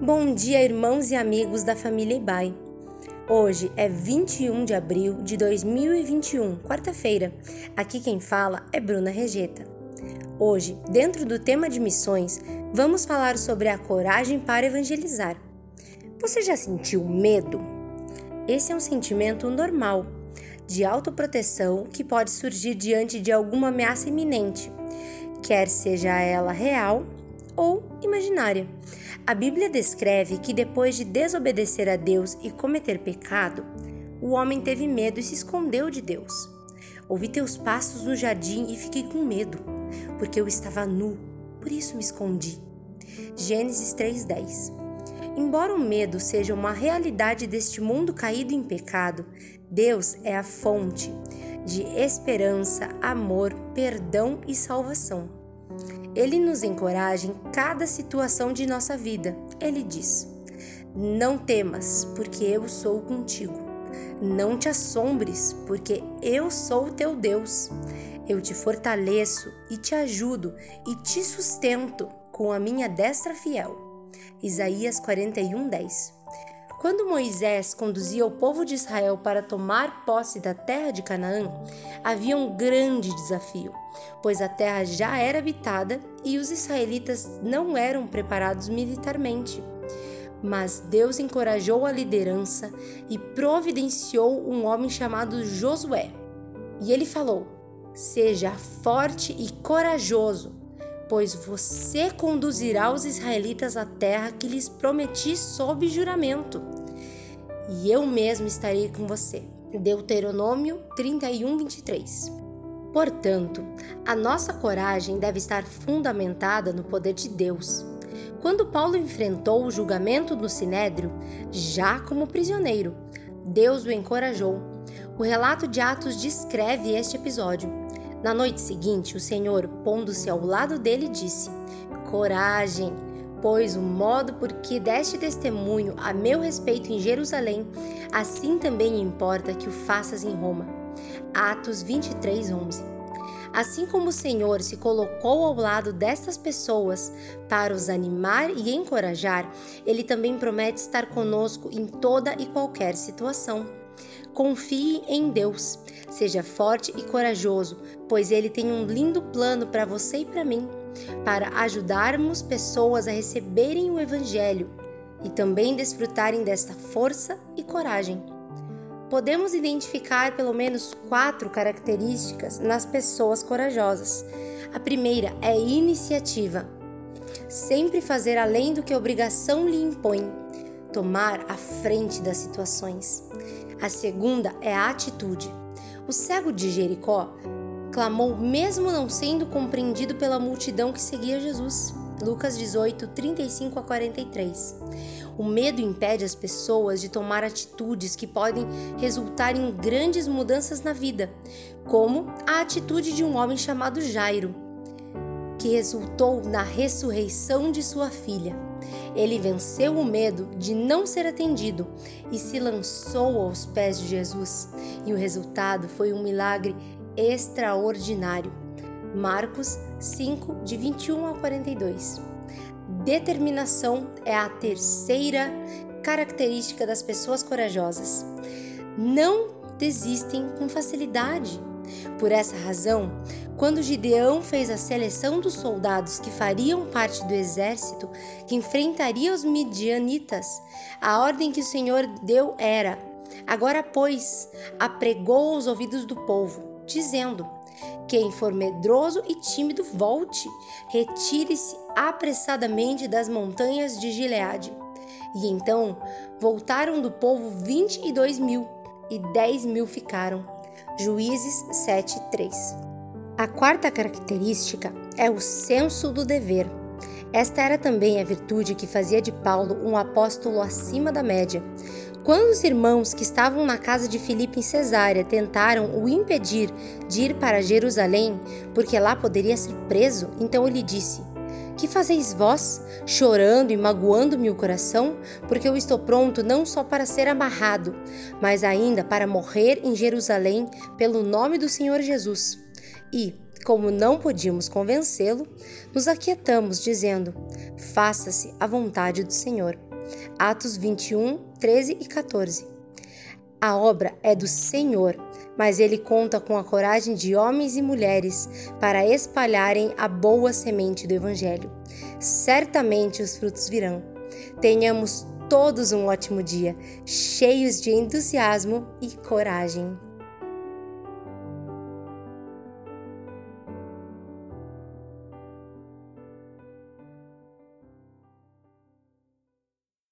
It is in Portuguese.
Bom dia, irmãos e amigos da família Ibai. Hoje é 21 de abril de 2021, quarta-feira. Aqui quem fala é Bruna Regeta. Hoje, dentro do tema de missões, vamos falar sobre a coragem para evangelizar. Você já sentiu medo? Esse é um sentimento normal de autoproteção que pode surgir diante de alguma ameaça iminente, quer seja ela real ou imaginária. A Bíblia descreve que depois de desobedecer a Deus e cometer pecado, o homem teve medo e se escondeu de Deus. Ouvi teus passos no jardim e fiquei com medo, porque eu estava nu, por isso me escondi. Gênesis 3:10. Embora o medo seja uma realidade deste mundo caído em pecado, Deus é a fonte de esperança, amor, perdão e salvação. Ele nos encoraja em cada situação de nossa vida. Ele diz: Não temas, porque eu sou contigo. Não te assombres, porque eu sou teu Deus. Eu te fortaleço e te ajudo e te sustento com a minha destra fiel. Isaías 41, 10. Quando Moisés conduzia o povo de Israel para tomar posse da terra de Canaã, havia um grande desafio, pois a terra já era habitada e os israelitas não eram preparados militarmente. Mas Deus encorajou a liderança e providenciou um homem chamado Josué. E ele falou: Seja forte e corajoso, pois você conduzirá os israelitas à terra que lhes prometi sob juramento, e eu mesmo estarei com você. Deuteronômio 31, 23. Portanto, a nossa coragem deve estar fundamentada no poder de Deus. Quando Paulo enfrentou o julgamento no Sinédrio, já como prisioneiro, Deus o encorajou. O relato de Atos descreve este episódio. Na noite seguinte, o Senhor, pondo-se ao lado dele, disse: Coragem, pois o modo por que deste testemunho a meu respeito em Jerusalém, assim também importa que o faças em Roma. Atos 23, 11. Assim como o Senhor se colocou ao lado destas pessoas para os animar e encorajar, Ele também promete estar conosco em toda e qualquer situação. Confie em Deus. Seja forte e corajoso, pois Ele tem um lindo plano para você e para mim, para ajudarmos pessoas a receberem o Evangelho e também desfrutarem desta força e coragem. Podemos identificar pelo menos quatro características nas pessoas corajosas. A primeira é iniciativa. Sempre fazer além do que a obrigação lhe impõe, tomar a frente das situações. A segunda é a atitude. O cego de Jericó clamou, mesmo não sendo compreendido pela multidão que seguia Jesus. Lucas 18, 35 a 43. O medo impede as pessoas de tomar atitudes que podem resultar em grandes mudanças na vida, como a atitude de um homem chamado Jairo, que resultou na ressurreição de sua filha. Ele venceu o medo de não ser atendido e se lançou aos pés de Jesus, e o resultado foi um milagre extraordinário. Marcos 5, de 21 a 42. Determinação é a terceira característica das pessoas corajosas. Não desistem com facilidade. Por essa razão, quando Gideão fez a seleção dos soldados que fariam parte do exército que enfrentaria os midianitas, a ordem que o Senhor deu era: Agora, pois, apregou aos ouvidos do povo, dizendo: Quem for medroso e tímido, volte, retire-se apressadamente das montanhas de Gileade. E então voltaram do povo vinte e dois mil, e dez mil ficaram. Juízes 7, 3. A quarta característica é o senso do dever. Esta era também a virtude que fazia de Paulo um apóstolo acima da média. Quando os irmãos que estavam na casa de Filipe em Cesárea tentaram o impedir de ir para Jerusalém, porque lá poderia ser preso, então ele disse: Que fazeis vós, chorando e magoando-me o coração? Porque eu estou pronto não só para ser amarrado, mas ainda para morrer em Jerusalém pelo nome do Senhor Jesus. E, como não podíamos convencê-lo, nos aquietamos, dizendo: Faça-se a vontade do Senhor. Atos 21, 13 e 14. A obra é do Senhor, mas ele conta com a coragem de homens e mulheres para espalharem a boa semente do Evangelho. Certamente os frutos virão. Tenhamos todos um ótimo dia, cheios de entusiasmo e coragem.